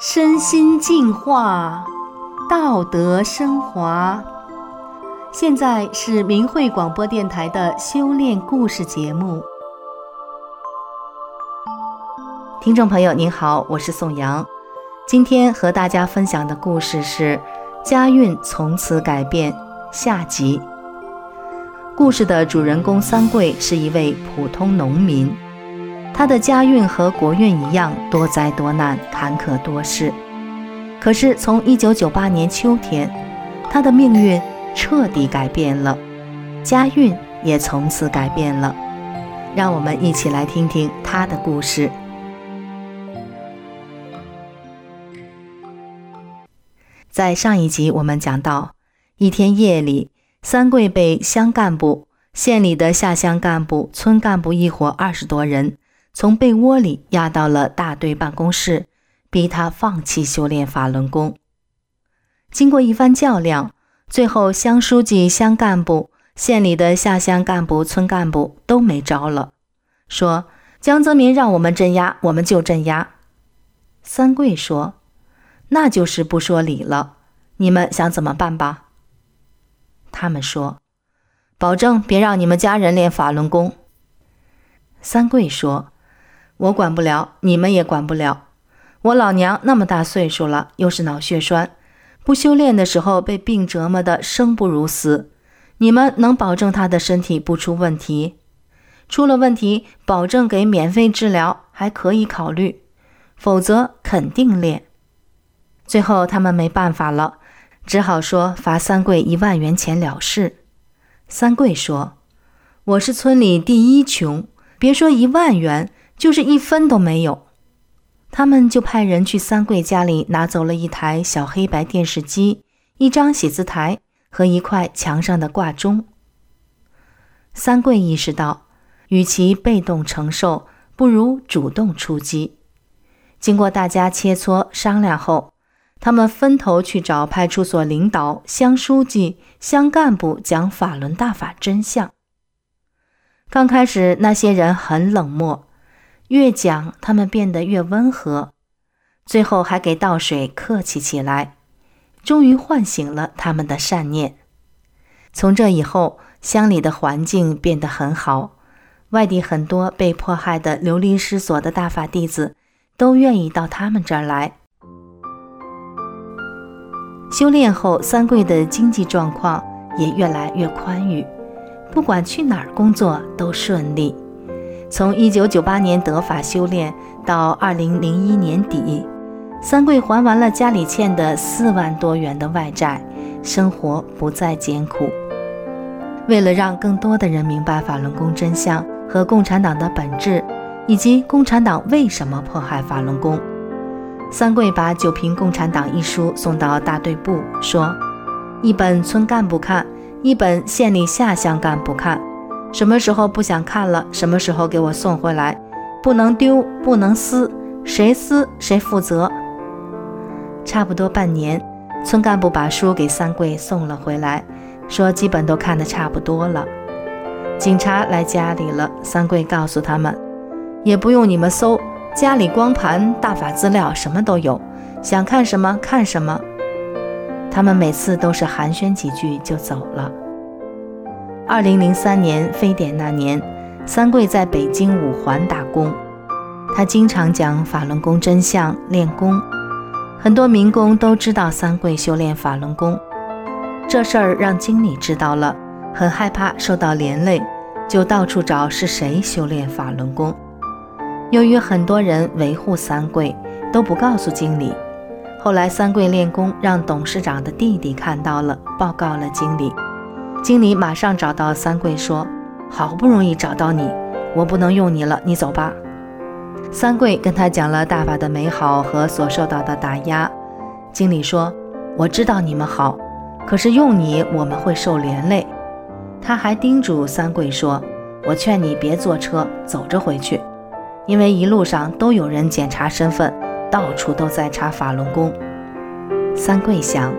身心净化，道德升华。现在是明慧广播电台的修炼故事节目。听众朋友您好，我是宋阳。今天和大家分享的故事是《家运从此改变》下集。故事的主人公三桂是一位普通农民。他的家运和国运一样多灾多难、坎坷多事。可是从1998年秋天，他的命运彻底改变了，家运也从此改变了。让我们一起来听听他的故事。在上一集我们讲到，一天夜里，三桂被乡干部、县里的下乡干部、村干部一伙二十多人。从被窝里押到了大队办公室，逼他放弃修炼法轮功。经过一番较量，最后乡书记、乡干部、县里的下乡干部、村干部都没招了，说江泽民让我们镇压，我们就镇压。三桂说：“那就是不说理了，你们想怎么办吧？”他们说：“保证别让你们家人练法轮功。”三桂说。我管不了，你们也管不了。我老娘那么大岁数了，又是脑血栓，不修炼的时候被病折磨的生不如死。你们能保证她的身体不出问题？出了问题，保证给免费治疗，还可以考虑；否则肯定练。最后他们没办法了，只好说罚三桂一万元钱了事。三桂说：“我是村里第一穷，别说一万元。”就是一分都没有，他们就派人去三桂家里拿走了一台小黑白电视机、一张写字台和一块墙上的挂钟。三桂意识到，与其被动承受，不如主动出击。经过大家切磋商量后，他们分头去找派出所领导、乡书记、乡干部讲法轮大法真相。刚开始，那些人很冷漠。越讲，他们变得越温和，最后还给倒水，客气起来，终于唤醒了他们的善念。从这以后，乡里的环境变得很好，外地很多被迫害的流离失所的大法弟子都愿意到他们这儿来修炼后。三桂的经济状况也越来越宽裕，不管去哪儿工作都顺利。从一九九八年得法修炼到二零零一年底，三桂还完了家里欠的四万多元的外债，生活不再艰苦。为了让更多的人明白法轮功真相和共产党的本质，以及共产党为什么迫害法轮功，三桂把《九瓶共产党》一书送到大队部，说：一本村干部看，一本县里下乡干部看。什么时候不想看了，什么时候给我送回来，不能丢，不能撕，谁撕谁负责。差不多半年，村干部把书给三桂送了回来，说基本都看得差不多了。警察来家里了，三桂告诉他们，也不用你们搜，家里光盘、大法资料什么都有，想看什么看什么。他们每次都是寒暄几句就走了。二零零三年非典那年，三桂在北京五环打工。他经常讲法轮功真相，练功。很多民工都知道三桂修炼法轮功。这事儿让经理知道了，很害怕受到连累，就到处找是谁修炼法轮功。由于很多人维护三桂，都不告诉经理。后来三桂练功，让董事长的弟弟看到了，报告了经理。经理马上找到三桂，说：“好不容易找到你，我不能用你了，你走吧。”三桂跟他讲了大法的美好和所受到的打压。经理说：“我知道你们好，可是用你我们会受连累。”他还叮嘱三桂说：“我劝你别坐车，走着回去，因为一路上都有人检查身份，到处都在查法轮功。”三桂想：“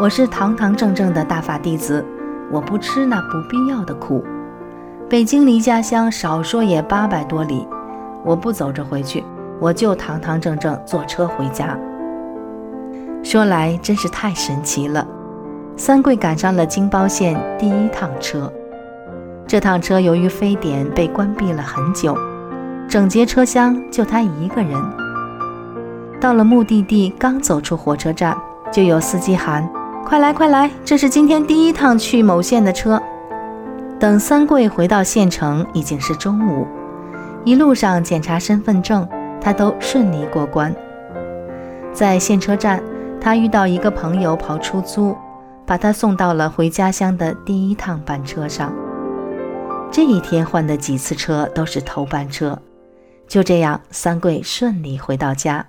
我是堂堂正正的大法弟子。”我不吃那不必要的苦。北京离家乡少说也八百多里，我不走着回去，我就堂堂正正坐车回家。说来真是太神奇了，三桂赶上了京包线第一趟车。这趟车由于非典被关闭了很久，整节车厢就他一个人。到了目的地，刚走出火车站，就有司机喊：“快来，快来！这是今天第一趟去某县的车。”等三桂回到县城，已经是中午。一路上检查身份证，他都顺利过关。在县车站，他遇到一个朋友跑出租，把他送到了回家乡的第一趟班车上。这一天换的几次车都是头班车。就这样，三桂顺利回到家。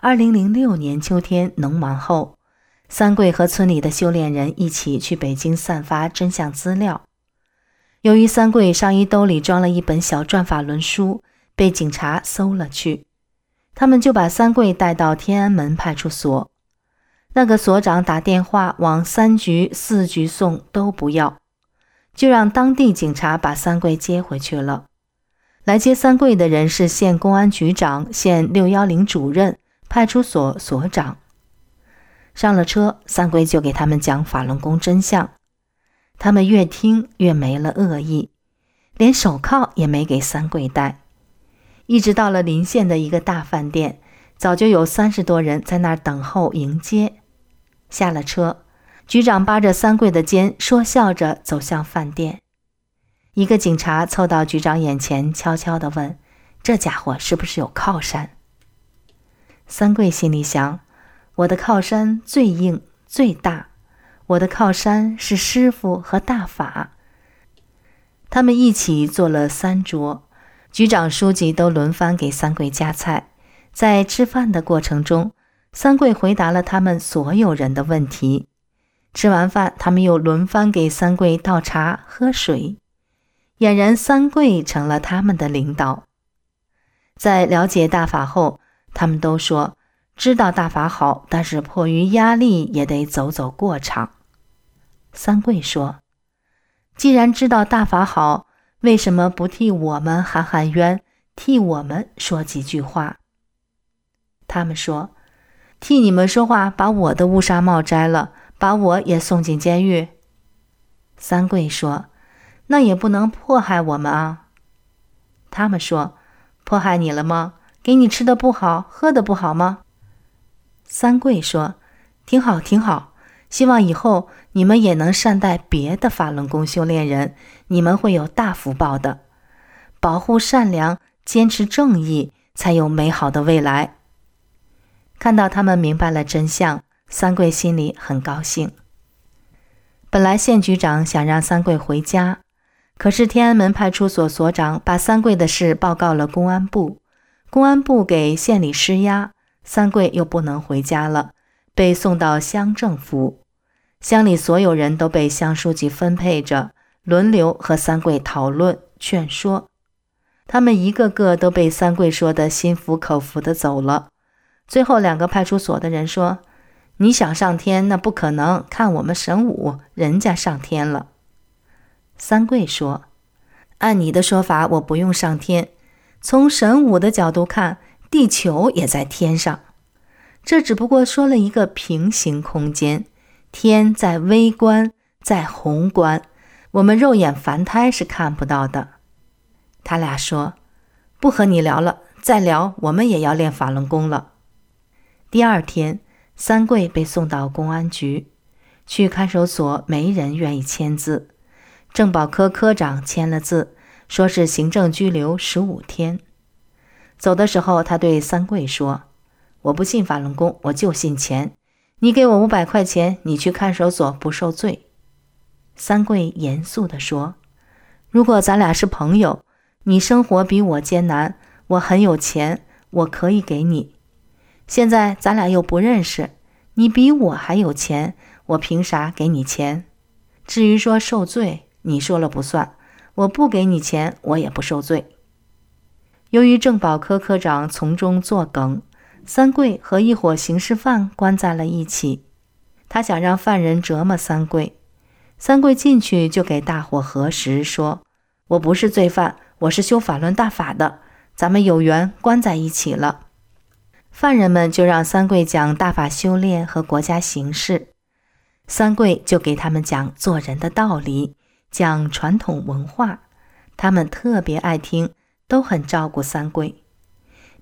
二零零六年秋天农忙后，三桂和村里的修炼人一起去北京散发真相资料。由于三桂上衣兜里装了一本小转法轮书，被警察搜了去。他们就把三桂带到天安门派出所。那个所长打电话往三局、四局送都不要，就让当地警察把三桂接回去了。来接三桂的人是县公安局长、县六幺零主任、派出所所长。上了车，三桂就给他们讲法轮功真相。他们越听越没了恶意，连手铐也没给三桂戴。一直到了临县的一个大饭店，早就有三十多人在那儿等候迎接。下了车，局长扒着三桂的肩，说笑着走向饭店。一个警察凑到局长眼前，悄悄地问：“这家伙是不是有靠山？”三桂心里想：“我的靠山最硬最大。”我的靠山是师傅和大法。他们一起做了三桌，局长、书记都轮番给三桂夹菜。在吃饭的过程中，三桂回答了他们所有人的问题。吃完饭，他们又轮番给三桂倒茶喝水。俨然三桂成了他们的领导。在了解大法后，他们都说。知道大法好，但是迫于压力也得走走过场。三桂说：“既然知道大法好，为什么不替我们喊喊冤，替我们说几句话？”他们说：“替你们说话，把我的乌纱帽摘了，把我也送进监狱。”三桂说：“那也不能迫害我们啊。”他们说：“迫害你了吗？给你吃的不好，喝的不好吗？”三桂说：“挺好，挺好。希望以后你们也能善待别的法轮功修炼人，你们会有大福报的。保护善良，坚持正义，才有美好的未来。”看到他们明白了真相，三桂心里很高兴。本来县局长想让三桂回家，可是天安门派出所所长把三桂的事报告了公安部，公安部给县里施压。三桂又不能回家了，被送到乡政府。乡里所有人都被乡书记分配着，轮流和三桂讨论劝说。他们一个个都被三桂说得心服口服的走了。最后两个派出所的人说：“你想上天，那不可能。看我们神武，人家上天了。”三桂说：“按你的说法，我不用上天。从神武的角度看。”地球也在天上，这只不过说了一个平行空间。天在微观，在宏观，我们肉眼凡胎是看不到的。他俩说：“不和你聊了，再聊我们也要练法轮功了。”第二天，三桂被送到公安局，去看守所，没人愿意签字。政保科科长签了字，说是行政拘留十五天。走的时候，他对三桂说：“我不信法轮功，我就信钱。你给我五百块钱，你去看守所不受罪。”三桂严肃地说：“如果咱俩是朋友，你生活比我艰难，我很有钱，我可以给你。现在咱俩又不认识，你比我还有钱，我凭啥给你钱？至于说受罪，你说了不算。我不给你钱，我也不受罪。”由于政保科科长从中作梗，三桂和一伙刑事犯关在了一起。他想让犯人折磨三桂，三桂进去就给大伙核实，说：“我不是罪犯，我是修法轮大法的，咱们有缘关在一起了。”犯人们就让三桂讲大法修炼和国家形势，三桂就给他们讲做人的道理，讲传统文化，他们特别爱听，都很照顾三桂。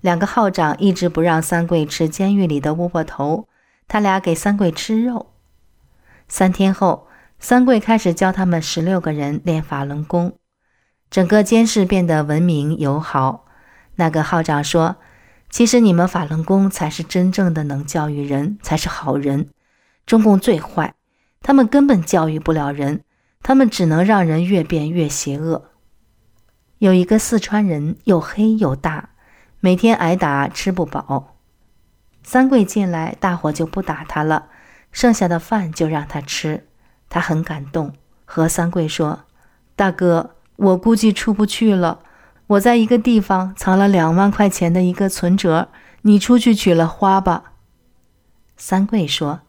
两个号长一直不让三桂吃监狱里的窝窝头，他俩给三桂吃肉。三天后。三桂开始教他们十六个人练法轮功，整个监室变得文明友好。那个号长说：“其实你们法轮功才是真正的能教育人，才是好人。中共最坏，他们根本教育不了人，他们只能让人越变越邪恶。”有一个四川人，又黑又大，每天挨打，吃不饱。三桂进来，大伙就不打他了，剩下的饭就让他吃。他很感动，和三桂说：“大哥，我估计出不去了。我在一个地方藏了两万块钱的一个存折，你出去取了花吧。”三桂说：“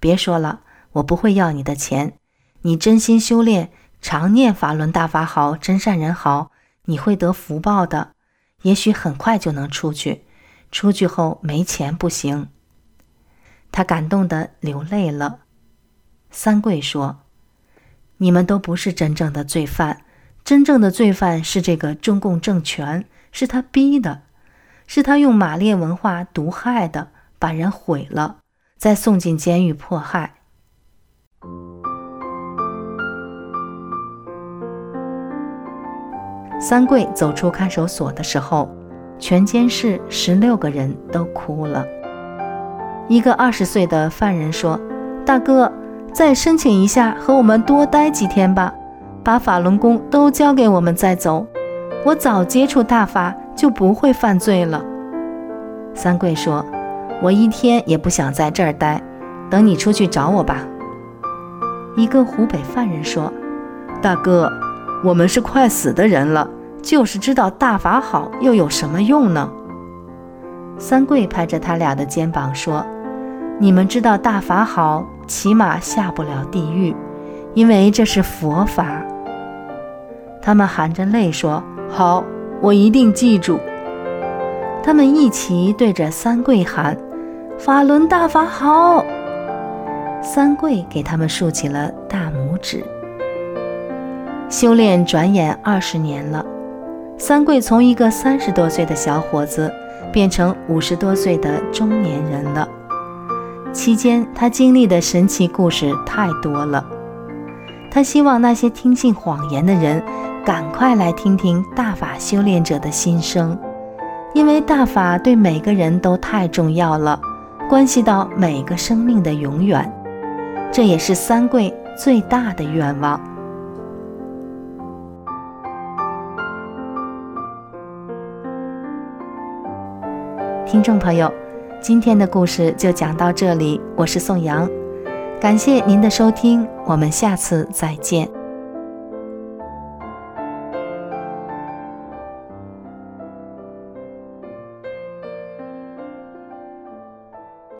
别说了，我不会要你的钱。你真心修炼，常念法轮大法好，真善人好，你会得福报的。也许很快就能出去。出去后没钱不行。”他感动的流泪了。三桂说：“你们都不是真正的罪犯，真正的罪犯是这个中共政权，是他逼的，是他用马列文化毒害的，把人毁了，再送进监狱迫害。”三桂走出看守所的时候，全监室十六个人都哭了。一个二十岁的犯人说：“大哥。”再申请一下，和我们多待几天吧，把法轮功都教给我们再走。我早接触大法，就不会犯罪了。三桂说：“我一天也不想在这儿待，等你出去找我吧。”一个湖北犯人说：“大哥，我们是快死的人了，就是知道大法好，又有什么用呢？”三桂拍着他俩的肩膀说：“你们知道大法好。”起码下不了地狱，因为这是佛法。他们含着泪说：“好，我一定记住。”他们一起对着三桂喊：“法轮大法好！”三桂给他们竖起了大拇指。修炼转眼二十年了，三桂从一个三十多岁的小伙子变成五十多岁的中年人了。期间，他经历的神奇故事太多了。他希望那些听信谎言的人，赶快来听听大法修炼者的心声，因为大法对每个人都太重要了，关系到每个生命的永远。这也是三桂最大的愿望。听众朋友。今天的故事就讲到这里，我是宋阳，感谢您的收听，我们下次再见。